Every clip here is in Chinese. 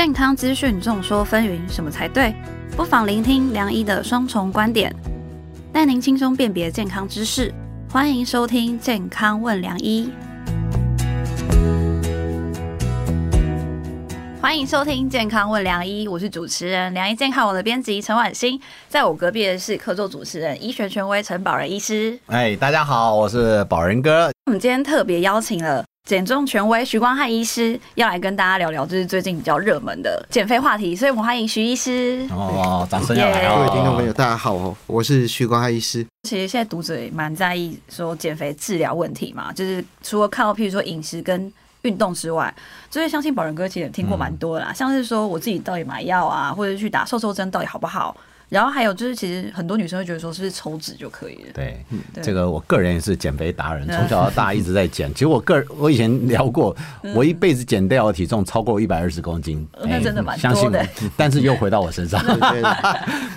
健康资讯众说纷纭，什么才对？不妨聆听梁医的双重观点，带您轻松辨别健康知识。欢迎收听《健康问良医》。欢迎收听《健康问梁医》，我是主持人梁医健康网的编辑陈婉欣，在我隔壁的是客座主持人医学权威陈宝仁医师。哎，大家好，我是宝仁哥。我们今天特别邀请了减重权威徐光汉医师，要来跟大家聊聊，就是最近比较热门的减肥话题，所以我们欢迎徐医师。哦，掌声要来！各位听众朋友，大家好哦，我是徐光汉医师。其实现在读者也蛮在意说减肥治疗问题嘛，就是除了靠譬如说饮食跟运动之外，就是相信宝仁哥其实也听过蛮多的啦，像是说我自己到底买药啊，或者去打瘦瘦针到底好不好？然后还有就是，其实很多女生会觉得说，是不是抽脂就可以了？对，对这个我个人也是减肥达人，从小到大一直在减。其实我个人，我以前聊过，我一辈子减掉的体重超过一百二十公斤，嗯那真的蛮多相信。但是又回到我身上。对对对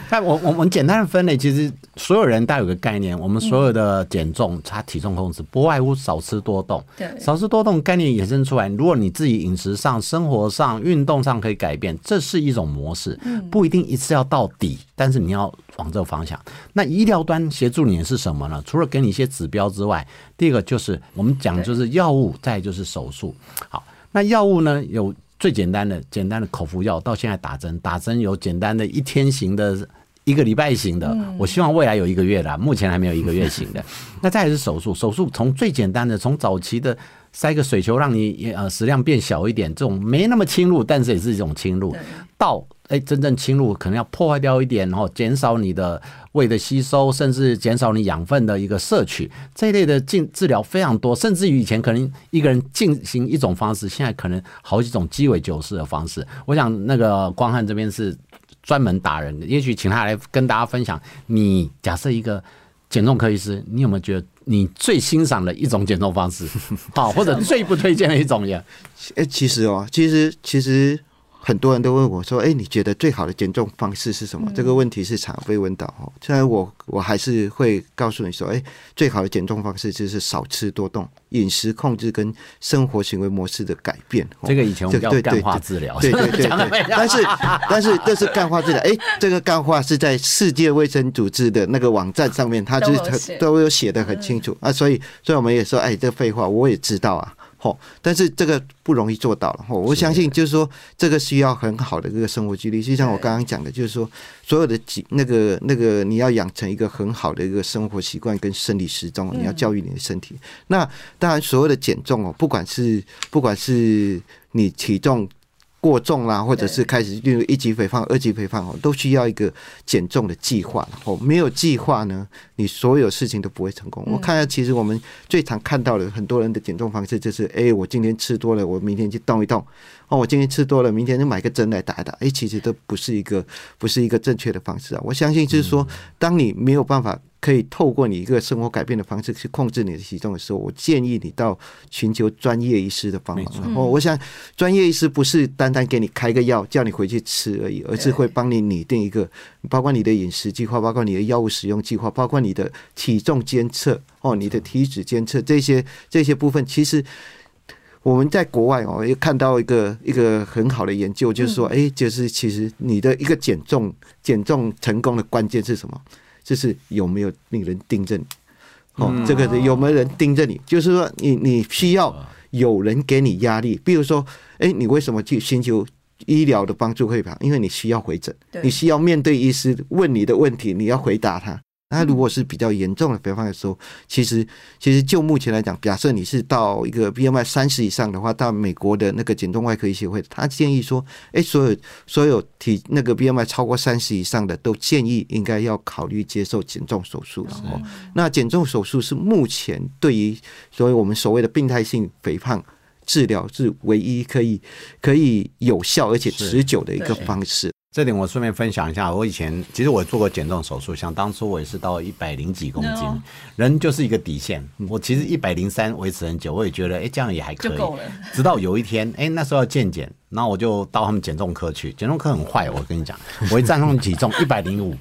但我我我们简单的分类，其实所有人大家有个概念，我们所有的减重，它体重控制不外乎少吃多动。对少吃多动概念衍生出来，如果你自己饮食上、生活上、运动上可以改变，这是一种模式，不一定一次要到底，但是你要往这个方向。那医疗端协助你的是什么呢？除了给你一些指标之外，第一个就是我们讲就是药物，再就是手术。好，那药物呢有最简单的简单的口服药，到现在打针，打针有简单的一天型的。一个礼拜型的，我希望未来有一个月的，目前还没有一个月型的。那再来是手术，手术从最简单的，从早期的塞个水球让你呃食量变小一点，这种没那么侵入，但是也是一种侵入，到哎真正侵入可能要破坏掉一点，然后减少你的胃的吸收，甚至减少你养分的一个摄取，这一类的进治疗非常多，甚至于以前可能一个人进行一种方式，现在可能好几种鸡尾酒式的方式。我想那个光汉这边是专门达人的，也许请他来跟大家分享。你假设一个减重科医师，你有没有觉得你最欣赏的一种减重方式？好，或者最不推荐的一种也？哎，其实哦，其实其实很多人都问我说，哎，你觉得最好的减重方式是什么？这个问题是常被问到哦。虽然我我还是会告诉你说，哎，最好的减重方式就是少吃多动，饮食控制跟生活行为模式的改变。哦这个以前我们叫干化对治疗，对对对 但是但是这是干化治疗，哎，这个干化是在世界卫生组织的那个网站上面，它就是都有写都有写的很清楚啊，所以所以我们也说，哎，这废话我也知道啊。吼，但是这个不容易做到了。吼，我相信就是说，这个需要很好的一个生活纪律。就像我刚刚讲的，就是说，所有的几那个那个，你要养成一个很好的一个生活习惯跟生理时钟，你要教育你的身体。那当然，所有的减重哦，不管是不管是你体重。过重啦，或者是开始进入一级肥胖、二级肥胖哦，都需要一个减重的计划。哦，没有计划呢，你所有事情都不会成功。我看到其实我们最常看到的很多人的减重方式就是，哎，我今天吃多了，我明天去动一动。哦，我今天吃多了，明天就买个针来打一打。哎，其实都不是一个不是一个正确的方式啊。我相信就是说，当你没有办法。可以透过你一个生活改变的方式去控制你的体重的时候，我建议你到寻求专业医师的帮忙。然后，我想专业医师不是单单给你开个药叫你回去吃而已，而是会帮你拟定一个，包括你的饮食计划，包括你的药物使用计划，包括你的体重监测哦，你的体脂监测这些这些部分，其实。我们在国外哦，也看到一个一个很好的研究，就是说，哎，就是其实你的一个减重减重成功的关键是什么？就是有没有令人盯着你，哦，这个有没有人盯着你？就是说你你需要有人给你压力，比如说，哎，你为什么去寻求医疗的帮助会吧？因为你需要回诊，你需要面对医师问你的问题，你要回答他。那如果是比较严重的肥胖的时候，其实其实就目前来讲，假设你是到一个 BMI 三十以上的话，到美国的那个减重外科医协会，他建议说，哎，所有所有体那个 BMI 超过三十以上的，都建议应该要考虑接受减重手术。然后，那减重手术是目前对于所谓我们所谓的病态性肥胖治疗是唯一可以可以有效而且持久的一个方式。这点我顺便分享一下，我以前其实我做过减重手术，像当初我也是到一百零几公斤人就是一个底线。我其实一百零三维持很久，我也觉得哎、这样也还可以。直到有一天，哎、那时候要健检，然后我就到他们减重科去，减重科很坏，我跟你讲，我一站上体重一百零五。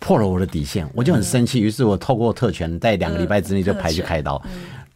破了我的底线，我就很生气。于是我透过特权，在两个礼拜之内就排去开刀。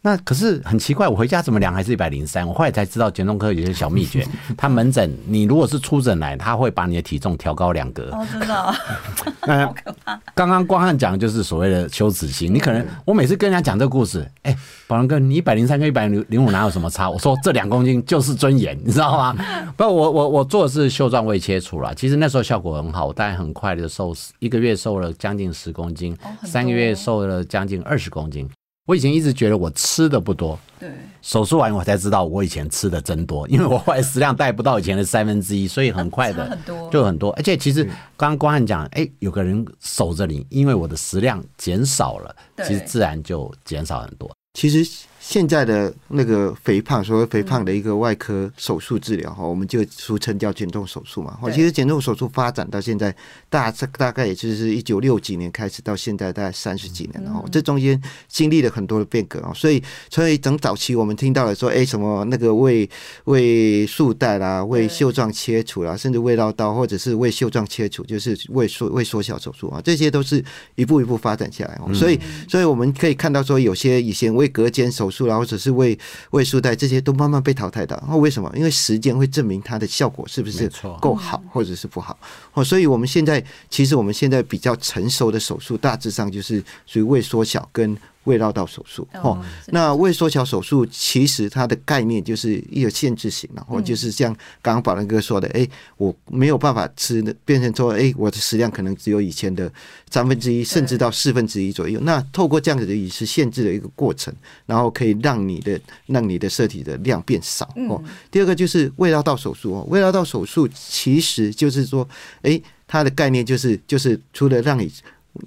那可是很奇怪，我回家怎么量还是一百零三？我后来才知道减重科有些小秘诀。他门诊，你如果是出诊来，他会把你的体重调高两格。哦，真的哦，那 好可怕。刚刚光汉讲的就是所谓的羞耻心。你可能我每次跟人家讲这个故事，哎、宝龙哥，你一百零三跟一百零五哪有什么差？我说这两公斤就是尊严，你知道吗？不，我我我做的是袖状胃切除了。其实那时候效果很好，我大概很快的瘦，一个月瘦了将近十公斤哦，三个月瘦了将近二十公斤。我以前一直觉得我吃的不多，对，手术完我才知道我以前吃的真多，因为我后来食量带不到以前的三分之一，所以很快的就很多。而且其实刚刚光汉讲，哎、有个人守着你，因为我的食量减少了，其实自然就减少很多。其实现在的那个肥胖，所谓肥胖的一个外科手术治疗哈，我们就俗称叫减重手术嘛。哈，其实减重手术发展到现在，大大概也就是一九六几年开始到现在大概三十几年了哈，这中间经历了很多的变革啊。所以，所以从早期我们听到了说，哎，什么那个胃胃束带啦、胃袖状切除啦，甚至胃绕刀或者是胃袖状切除，就是胃缩胃缩小手术啊，这些都是一步一步发展下来哦。所以，所以我们可以看到说，有些以前胃隔间手术啦，或者是胃胃束带这些都慢慢被淘汰的。那，为什么？因为时间会证明它的效果是不是够好，或者是不好。哦，所以我们现在其实我们现在比较成熟的手术，大致上就是属于胃缩小跟胃绕道手术。哦，那胃缩小手术其实它的概念就是一个限制型，然后就是像刚刚宝仁哥说的，哎，我没有办法吃的，变成说，哎，我的食量可能只有以前的三分之一，甚至到四分之一左右。那透过这样子的饮食限制的一个过程，然后可以让你的让你的摄体的量变少哦。第二个就是胃绕道手术哦，胃绕道手术其实就是说，哎，它的概念就是就是除了让你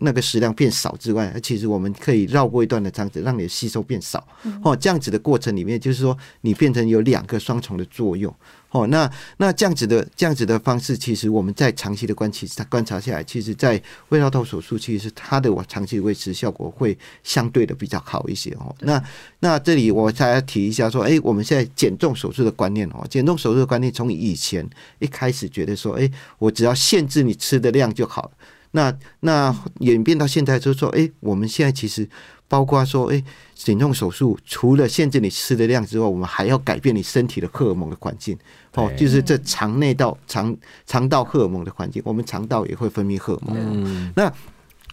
那个食量变少之外，其实我们可以绕过一段的肠子，让你的吸收变少。哦，这样子的过程里面，就是说你变成有两个双重的作用。哦，那那这样子的这样子的方式，其实我们在长期的观其实观察下来，其实在胃绕道手术，其实它的我长期维持效果会相对的比较好一些哦。那那这里我再来提一下说，哎，我们现在减重手术的观念哦，减重手术的观念从以前一开始觉得说，哎，我只要限制你吃的量就好了。那那演变到现在，就是说，哎，我们现在其实包括说，哎，减重手术除了限制你吃的量之外，我们还要改变你身体的荷尔蒙的环境，哦，就是这肠内道、肠肠道荷尔蒙的环境，我们肠道也会分泌荷尔蒙。嗯，那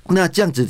那这样子，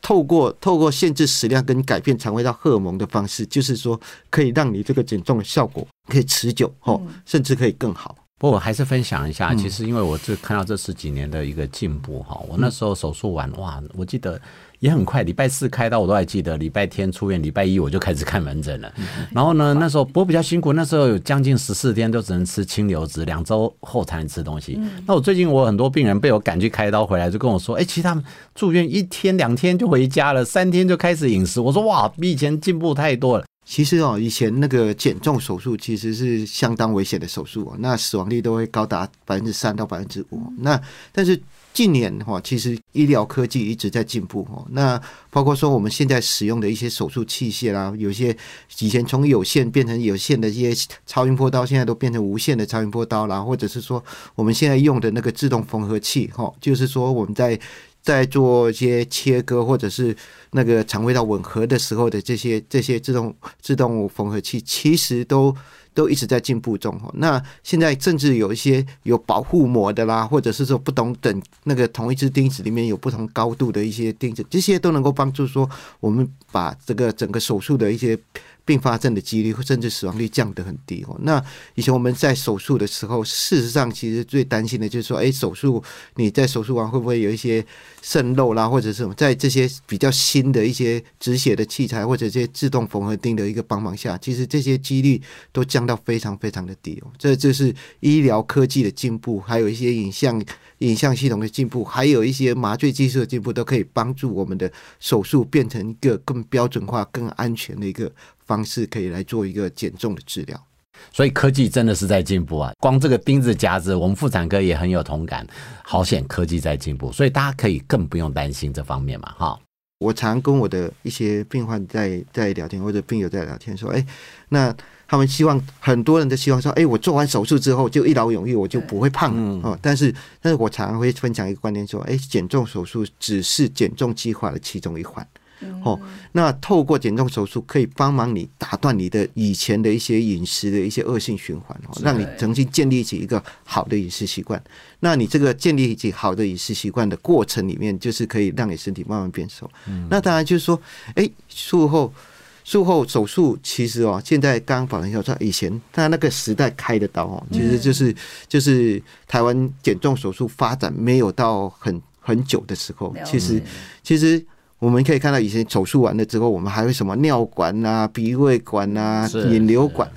透过透过限制食量跟改变肠胃道荷尔蒙的方式，就是说可以让你这个减重的效果可以持久，哦，甚至可以更好。不过我还是分享一下，嗯其实因为我这看到这十几年的一个进步哈，我那时候手术完哇，我记得也很快，礼拜四开刀我都还记得，礼拜天出院，礼拜一我就开始看门诊了。然后呢，那时候不过比较辛苦，那时候有将近十四天都只能吃清流质，两周后才能吃东西。那我最近我很多病人被我赶去开刀回来，就跟我说，哎、其实他们住院一天两天就回家了，三天就开始饮食。我说哇，比以前进步太多了。其实哦，以前那个减重手术其实是相当危险的手术哦，那死亡率都会高达百分之三到百分之五。那但是近年哈，其实医疗科技一直在进步哦。那包括说我们现在使用的一些手术器械啦，有些以前从有线变成有线的一些超音波刀，现在都变成无线的超音波刀啦，或者是说我们现在用的那个自动缝合器哈，就是说我们在在做一些切割或者是那个肠胃道吻合的时候的这些这些自动自动缝合器，其实都都一直在进步中。那现在甚至有一些有保护膜的啦，或者是说不同等那个同一只钉子里面有不同高度的一些钉子，这些都能够帮助说我们把这个整个手术的一些并发症的几率甚至死亡率降得很低哦。那以前我们在手术的时候，事实上其实最担心的就是说，哎，手术你在手术完会不会有一些渗漏啦，或者是什么，在这些比较新的一些止血的器材或者这些自动缝合钉的一个帮忙下，其实这些几率都降到非常非常的低哦。这就是医疗科技的进步，还有一些影像影像系统的进步，还有一些麻醉技术的进步，都可以帮助我们的手术变成一个更标准化、更安全的一个方式，可以来做一个减重的治疗。所以科技真的是在进步啊！光这个钉子夹子，我们妇产科也很有同感。好险，科技在进步，所以大家可以更不用担心这方面嘛，哈。我常跟我的一些病患在在聊天，或者病友在聊天，说，哎，那他们希望很多人都希望说，哎，我做完手术之后就一劳永逸，我就不会胖了哦。但是，但是我常常会分享一个观念，说，哎，减重手术只是减重计划的其中一环。哦，那透过减重手术可以帮忙你打断你的以前的一些饮食的一些恶性循环哦，让你重新建立起一个好的饮食习惯。那你这个建立起好的饮食习惯的过程里面，就是可以让你身体慢慢变瘦。那当然就是说，哎，术后术后手术其实哦，现在刚刚宝仁校说，以前他那个时代开的刀哦，其实就是就是台湾减重手术发展没有到很很久的时候，其实其实。我们可以看到，以前手术完了之后，我们还会什么尿管啊、鼻胃管啊、引流管，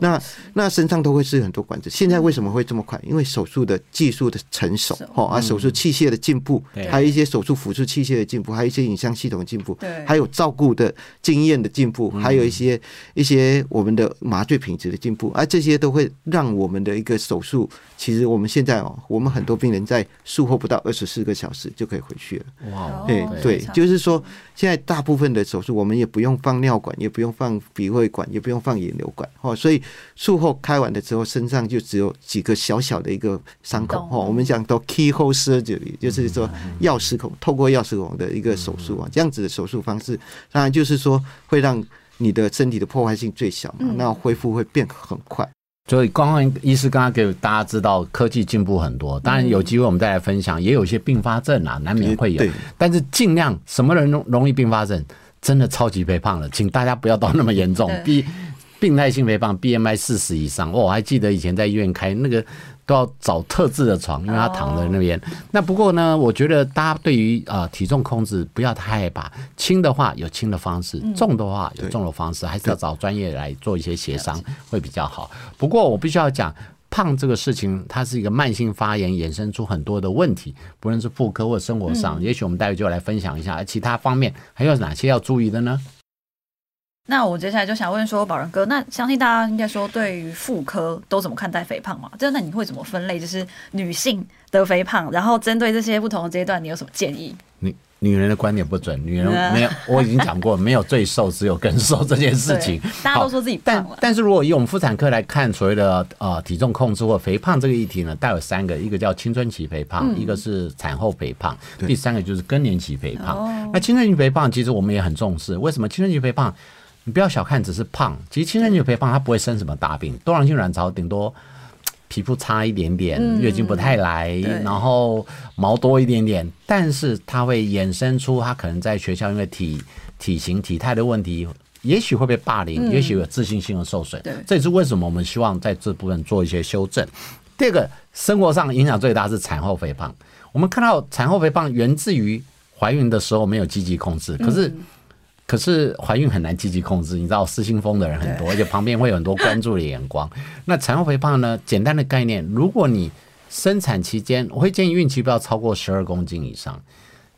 那那身上都会是很多管子。现在为什么会这么快？因为手术的技术的成熟，哦，啊，手术器械的进步，还有一些手术辅助器械的进步，还有一些影像系统的进步，还有照顾的经验的进步，还有一些一些我们的麻醉品质的进步，而这些都会让我们的一个手术，其实我们现在哦，我们很多病人在术后不到二十四个小时就可以回去了。哇，对对，就。就是说，现在大部分的手术，我们也不用放尿管，也不用放鼻胃管，也不用放引流管，哦，所以术后开完了之后，身上就只有几个小小的一个伤口，哦，我们讲到 keyhole surgery，就是说钥匙孔，透过钥匙孔的一个手术啊，这样子的手术方式，当然就是说会让你的身体的破坏性最小嘛，那恢复会变很快。所以，刚刚医师刚刚给大家知道，科技进步很多。当然，有机会我们再来分享，也有一些并发症啊，难免会有。但是尽量什么人容容易并发症？真的超级肥胖了，请大家不要到那么严重。B 病态性肥胖，BMI 四十以上。我还记得以前在医院开那个。都要找特制的床，因为他躺在那边。那不过呢，我觉得大家对于呃体重控制不要太害怕，轻的话有轻的方式，重的话有重的方式，还是要找专业来做一些协商会比较好。不过我必须要讲，胖这个事情它是一个慢性发炎，衍生出很多的问题，不论是妇科或生活上。也许我们待会就来分享一下，其他方面还有哪些要注意的呢？那我接下来就想问说，宝仁哥，那相信大家应该说对于妇科都怎么看待肥胖嘛？就那你会怎么分类？就是女性得肥胖，然后针对这些不同的阶段，你有什么建议？女女人的观点不准，女人没有，我已经讲过，没有最瘦，只有更瘦这件事情。大家都说自己胖但但是如果以我们妇产科来看，所谓的呃体重控制或肥胖这个议题呢，带有三个，一个叫青春期肥胖，一个是产后肥胖，第三个就是更年期肥胖。那青春期肥胖其实我们也很重视，为什么青春期肥胖？你不要小看，只是胖。其实青春期肥胖，它不会生什么大病。多囊性卵巢顶多皮肤差一点点，月经不太来，然后毛多一点点。但是它会衍生出，他可能在学校因为体体型体态的问题，也许会被霸凌，也许有自信心的受损。这也是为什么我们希望在这部分做一些修正。第二个，生活上影响最大是产后肥胖。我们看到产后肥胖源自于怀孕的时候没有积极控制，可是。可是怀孕很难积极控制，你知道失心疯的人很多，而且旁边会有很多关注的眼光。那产后肥胖呢？简单的概念，如果你生产期间，我会建议孕期不要超过十二公斤以上。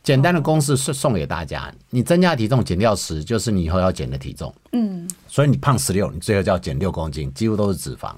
简单的公式是送给大家：你增加体重减掉十，就是你以后要减的体重。嗯，所以你胖十六，你最后就要减六公斤，几乎都是脂肪。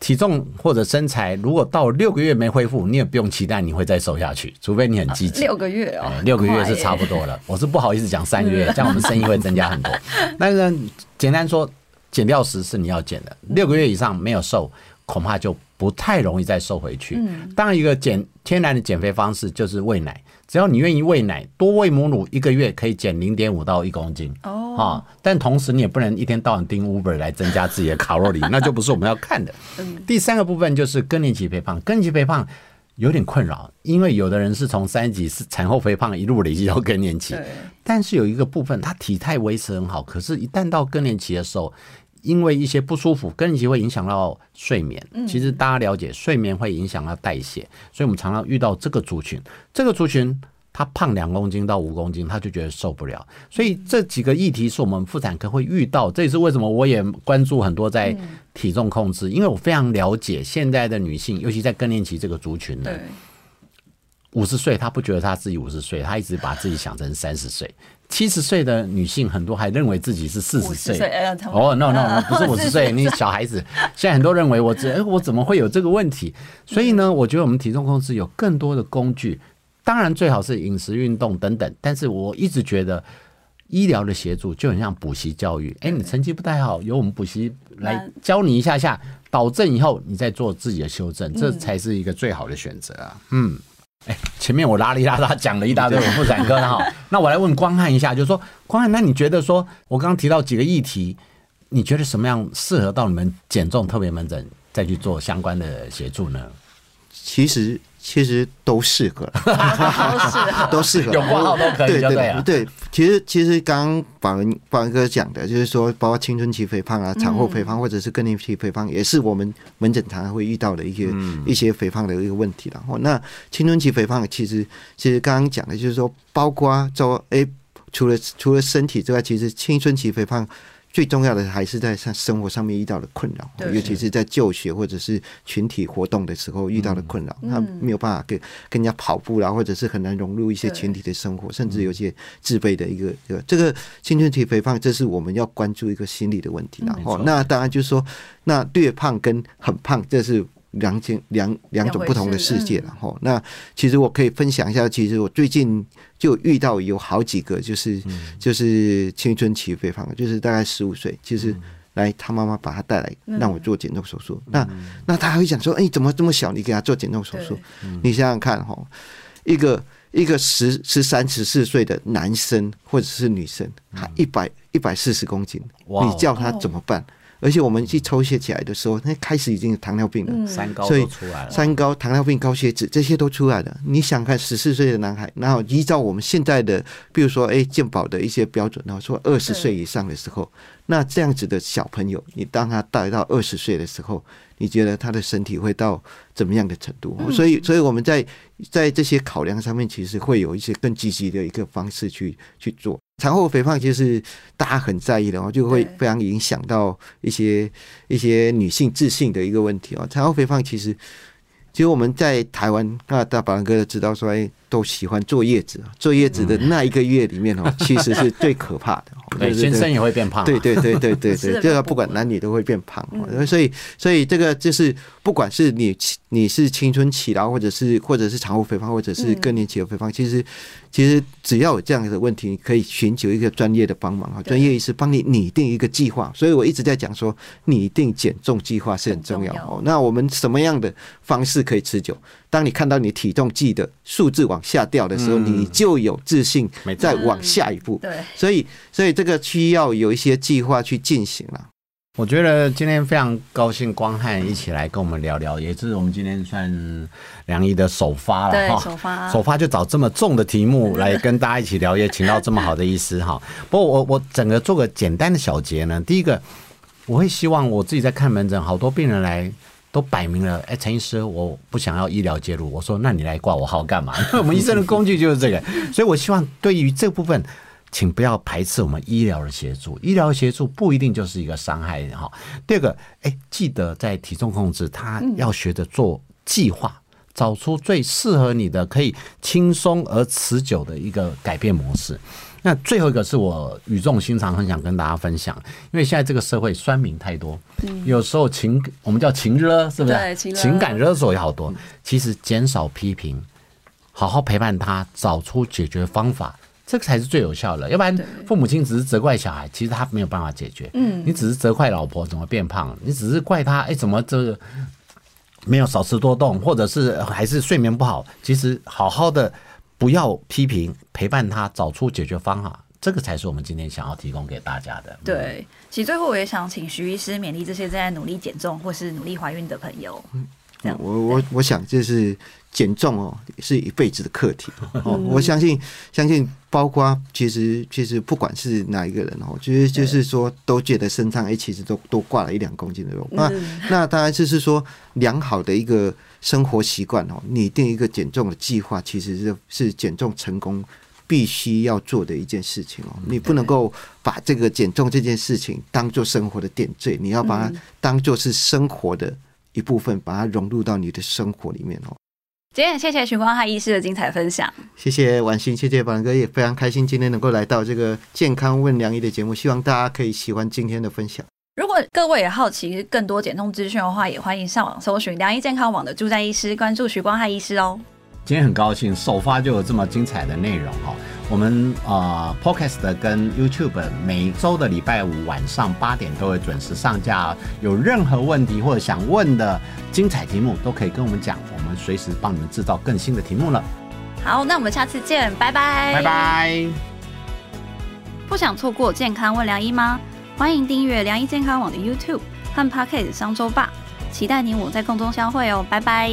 体重或者身材，如果到六个月没恢复，你也不用期待你会再瘦下去，除非你很积极。六个月哦，六个月是差不多了。我是不好意思讲三个月，这样我们生意会增加很多。但是简单说，减掉十是你要减的，六个月以上没有瘦，恐怕就不太容易再瘦回去。当然，一个减天然的减肥方式就是喂奶。只要你愿意喂奶，多喂母乳一个月可以减零点五到一公斤哦。啊，但同时你也不能一天到晚盯 Uber 来增加自己的卡路里，那就不是我们要看的。第三个部分就是更年期肥胖，更年期肥胖有点困扰，因为有的人是从三级是产后肥胖一路累积到更年期，但是有一个部分他体态维持很好，可是一旦到更年期的时候。因为一些不舒服，更年期会影响到睡眠。其实大家了解，睡眠会影响到代谢，所以我们常常遇到这个族群。这个族群他胖两公斤到五公斤，他就觉得受不了。所以这几个议题是我们妇产科会遇到。这也是为什么我也关注很多在体重控制，因为我非常了解现在的女性，尤其在更年期这个族群呢。五十岁，她不觉得她自己五十岁，她一直把自己想成三十岁。七十岁的女性很多还认为自己是四十岁。哦，no no，不是五十岁，你小孩子。现在很多认为我这，我怎么会有这个问题？所以呢，我觉得我们体重控制有更多的工具，当然最好是饮食、运动等等。但是我一直觉得医疗的协助就很像补习教育。哎，你成绩不太好，由我们补习来教你一下下，导正以后你再做自己的修正，这才是一个最好的选择啊。嗯。前面我拉里拉拉讲了一大堆，我不展开了哈。那我来问光汉一下，就是说，光汉，那你觉得说，我刚刚提到几个议题，你觉得什么样适合到你们减重特别门诊再去做相关的协助呢？其实其实都适合，都 是都适合，有挂号都可以对对对对，其实其实刚刚宝文宝文哥讲的，就是说，包括青春期肥胖啊、产后肥胖，或者是更年期肥胖，也是我们门诊常常会遇到的一些、一些肥胖的一个问题了。哦，那青春期肥胖其实其实刚刚讲的就是说，包括说，哎，除了除了身体之外，其实青春期肥胖。最重要的还是在上生活上面遇到的困扰，尤其是在就学或者是群体活动的时候遇到的困扰，他没有办法跟跟人家跑步啦，或者是很难融入一些群体的生活，甚至有些自卑的一个这个这个青春期肥胖，这是我们要关注一个心理的问题啦。没错哦，那当然就是说，那略胖跟很胖，这是。两件两两种不同的世界了哈、那其实我可以分享一下，其实我最近就遇到有好几个，就是、就是青春期肥胖，就是大概十五岁，其实来他妈妈把他带来让我做减重手术。那那他还会讲说，哎、怎么这么小，你给他做减重手术？你想想看哈，一个一个十十三十四岁的男生或者是女生，他一百一百四十公斤，你叫他怎么办？而且我们去抽血起来的时候，那开始已经有糖尿病了。三高所以都出来了，三高、糖尿病、高血脂这些都出来了。你想看十四岁的男孩，然后依照我们现在的，比如说哎健保的一些标准，然后说二十岁以上的时候，那这样子的小朋友，你当他带到二十岁的时候，你觉得他的身体会到怎么样的程度？所以，所以我们在在这些考量上面，其实会有一些更积极的一个方式去去做。产后肥胖其实大家很在意的哦，就会非常影响到一些一些女性自信的一个问题哦。产后肥胖其实，其实我们在台湾，那大宝哥都知道说，哎，都喜欢坐月子，坐月子的那一个月里面哦，其实是最可怕的。哦。对，就是先生也会变胖嘛，对对对对对对，这个不管男女都会变胖嘛，所以所以这个就是不管是你你是青春期啦，或者是或者是产后肥胖，或者是更年期的肥胖，其实其实只要有这样的问题，你可以寻求一个专业的帮忙啊，专业医师帮你拟定一个计划。所以我一直在讲说，拟定减重计划是很重要。很重要哦。那我们什么样的方式可以持久？当你看到你体重计的数字往下掉的时候，你就有自信再往下一步。对，所以，所以这个需要有一些计划去进行了。我觉得今天非常高兴，光汉一起来跟我们聊聊，也是我们今天算梁毅的首发了哈。首发首发就找这么重的题目来跟大家一起聊，也请到这么好的医师哈。不过我我整个做个简单的小结呢，第一个我会希望我自己在看门诊，好多病人来。都摆明了，哎，陈医师，我不想要医疗介入。我说，那你来挂我号干嘛？我们医生的工具就是这个，所以我希望对于这部分，请不要排斥我们医疗的协助。医疗协助不一定就是一个伤害哈。第二个，哎，记得在体重控制，他要学着做计划，找出最适合你的、可以轻松而持久的一个改变模式。那最后一个是我语重心长，很想跟大家分享，因为现在这个社会酸民太多，有时候情我们叫情热，是不是？情感勒索也好多。其实减少批评，好好陪伴他，找出解决方法，这个才是最有效的。要不然，父母亲只是责怪小孩，其实他没有办法解决。嗯，你只是责怪老婆怎么变胖，你只是怪他，哎，怎么这个没有少吃多动，或者是还是睡眠不好。其实好好的不要批评，陪伴他，找出解决方法，这个才是我们今天想要提供给大家的。对，其实最后我也想请徐医师勉励这些正在努力减重或是努力怀孕的朋友。这样我我我想就是减重哦，是一辈子的课题哦。我相信相信，包括其实其实不管是哪一个人哦，就是就是说都觉得身上哎，其实都都挂了一两公斤的肉。那那当然就是说良好的一个生活习惯哦，拟定一个减重的计划，其实是是减重成功。必须要做的一件事情哦，你不能够把这个减重这件事情当做生活的点缀，你要把它当做是生活的一部分，把它融入到你的生活里面哦。今天很谢谢徐光汉医师的精彩分享。谢谢婉欣，谢谢宝哥，也非常开心今天能够来到这个健康问良医的节目，希望大家可以喜欢今天的分享。如果各位也好奇更多减重资讯的话，也欢迎上网搜寻良医健康网的助战医师，关注徐光汉医师哦。今天很高兴首发就有这么精彩的内容哈，我们呃 Podcast 跟 YouTube 每周的礼拜五晚上八点都会准时上架。有任何问题或者想问的精彩题目，都可以跟我们讲，我们随时帮你们制造更新的题目了。好，那我们下次见，拜拜，拜拜。不想错过健康问良医吗？欢迎订阅良医健康网的 YouTube 和 Podcast 商周吧，期待你我在空中相会哦，拜拜。